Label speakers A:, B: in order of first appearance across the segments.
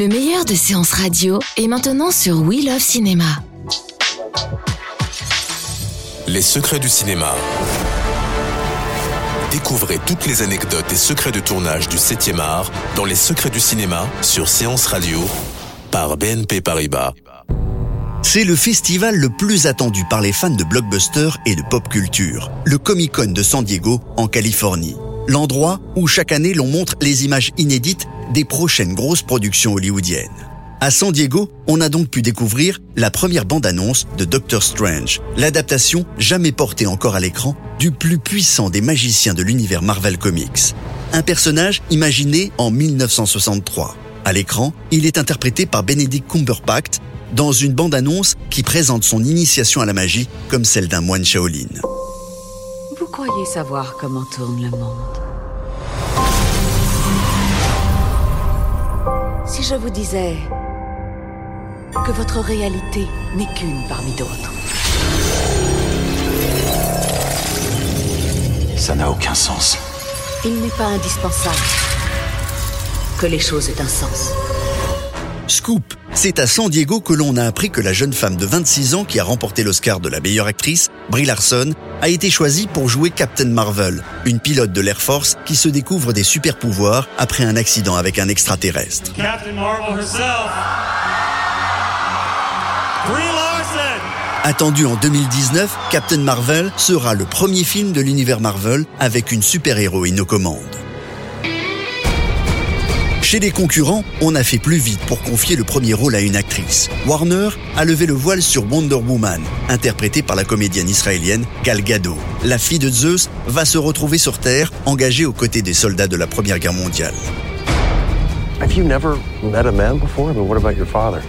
A: Le meilleur de séances radio est maintenant sur We Love Cinéma.
B: Les secrets du cinéma. Découvrez toutes les anecdotes et secrets de tournage du 7e art dans Les secrets du cinéma sur Séance Radio par BNP Paribas.
C: C'est le festival le plus attendu par les fans de blockbuster et de pop culture, le Comic Con de San Diego en Californie. L'endroit où chaque année l'on montre les images inédites des prochaines grosses productions hollywoodiennes. À San Diego, on a donc pu découvrir la première bande-annonce de Doctor Strange, l'adaptation jamais portée encore à l'écran du plus puissant des magiciens de l'univers Marvel Comics. Un personnage imaginé en 1963. À l'écran, il est interprété par Benedict Cumberbatch dans une bande-annonce qui présente son initiation à la magie comme celle d'un moine Shaolin.
D: Vous croyez savoir comment tourne le monde? Si je vous disais que votre réalité n'est qu'une parmi d'autres.
E: Ça n'a aucun sens.
D: Il n'est pas indispensable que les choses aient un sens.
C: Scoop, c'est à San Diego que l'on a appris que la jeune femme de 26 ans qui a remporté l'Oscar de la meilleure actrice, Brie Larson, a été choisie pour jouer Captain Marvel, une pilote de l'Air Force qui se découvre des super pouvoirs après un accident avec un extraterrestre.
F: Captain Marvel herself.
C: Attendu en 2019, Captain Marvel sera le premier film de l'univers Marvel avec une super-héroïne aux commandes. Chez les concurrents, on a fait plus vite pour confier le premier rôle à une actrice. Warner a levé le voile sur Wonder Woman, interprétée par la comédienne israélienne Gal Gadot. La fille de Zeus va se retrouver sur Terre, engagée aux côtés des soldats de la Première Guerre mondiale.
G: Have you never met a man before? Mean, what about your father?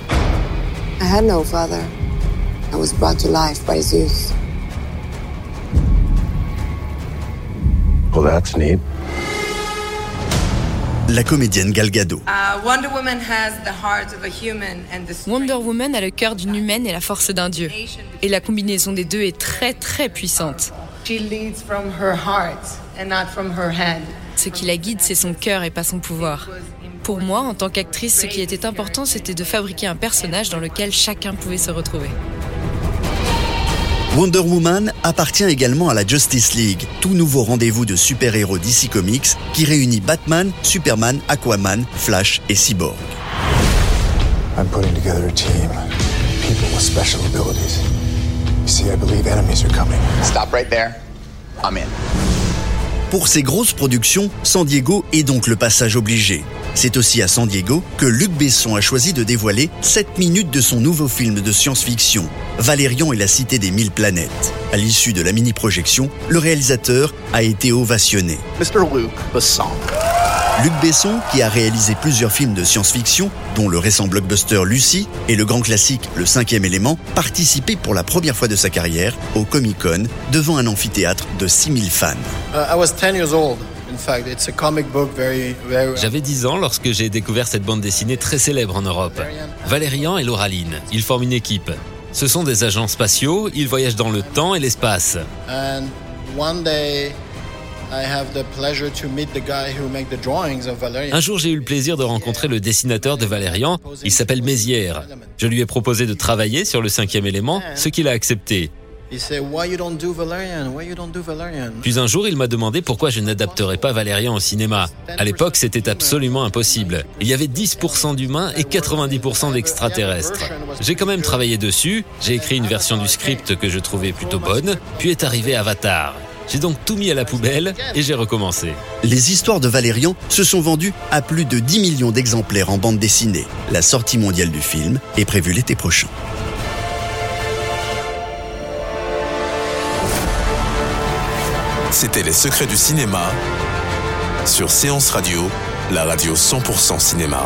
H: I had no father. I was brought to life by Zeus.
G: Well, that's neat.
C: La comédienne Gal Gadot.
I: Uh, Wonder Woman has the heart of a human and the
J: Wonder Woman a le cœur d'une humaine et la force d'un dieu. Et la combinaison des deux est très très puissante.
I: She leads from her heart and not from her head.
J: Ce qui la guide, c'est son cœur et pas son pouvoir. Pour moi, en tant qu'actrice, ce qui était important, c'était de fabriquer un personnage dans lequel chacun pouvait se retrouver.
C: Wonder Woman appartient également à la Justice League, tout nouveau rendez-vous de super-héros DC Comics qui réunit Batman, Superman, Aquaman, Flash et Cyborg.
K: I'm putting together a team. People with special abilities. You see, I believe enemies are coming.
L: Stop right there. I'm in.
C: Pour ces grosses productions, San Diego est donc le passage obligé. C'est aussi à San Diego que Luc Besson a choisi de dévoiler 7 minutes de son nouveau film de science-fiction, Valérian et la cité des mille planètes. À l'issue de la mini-projection, le réalisateur a été ovationné.
L: Mr. Luke Besson.
C: Luc Besson, qui a réalisé plusieurs films de science-fiction, dont le récent blockbuster Lucie et le grand classique Le cinquième élément, participait pour la première fois de sa carrière au Comic-Con devant un amphithéâtre de 6000 fans.
M: J'avais 10 ans lorsque j'ai découvert cette bande dessinée très célèbre en Europe. Valérian et Lauraline, ils forment une équipe. Ce sont des agents spatiaux, ils voyagent dans le temps et l'espace. Un jour, j'ai eu le plaisir de rencontrer le dessinateur de Valérian. Il s'appelle Mézières. Je lui ai proposé de travailler sur le cinquième élément, ce qu'il a accepté. Puis un jour, il m'a demandé pourquoi je n'adapterais pas Valérian au cinéma. À l'époque, c'était absolument impossible. Il y avait 10% d'humains et 90% d'extraterrestres. J'ai quand même travaillé dessus, j'ai écrit une version du script que je trouvais plutôt bonne, puis est arrivé Avatar. J'ai donc tout mis à la poubelle et j'ai recommencé.
C: Les histoires de Valérian se sont vendues à plus de 10 millions d'exemplaires en bande dessinée. La sortie mondiale du film est prévue l'été prochain.
B: C'était Les Secrets du Cinéma sur Séance Radio, la radio 100% cinéma.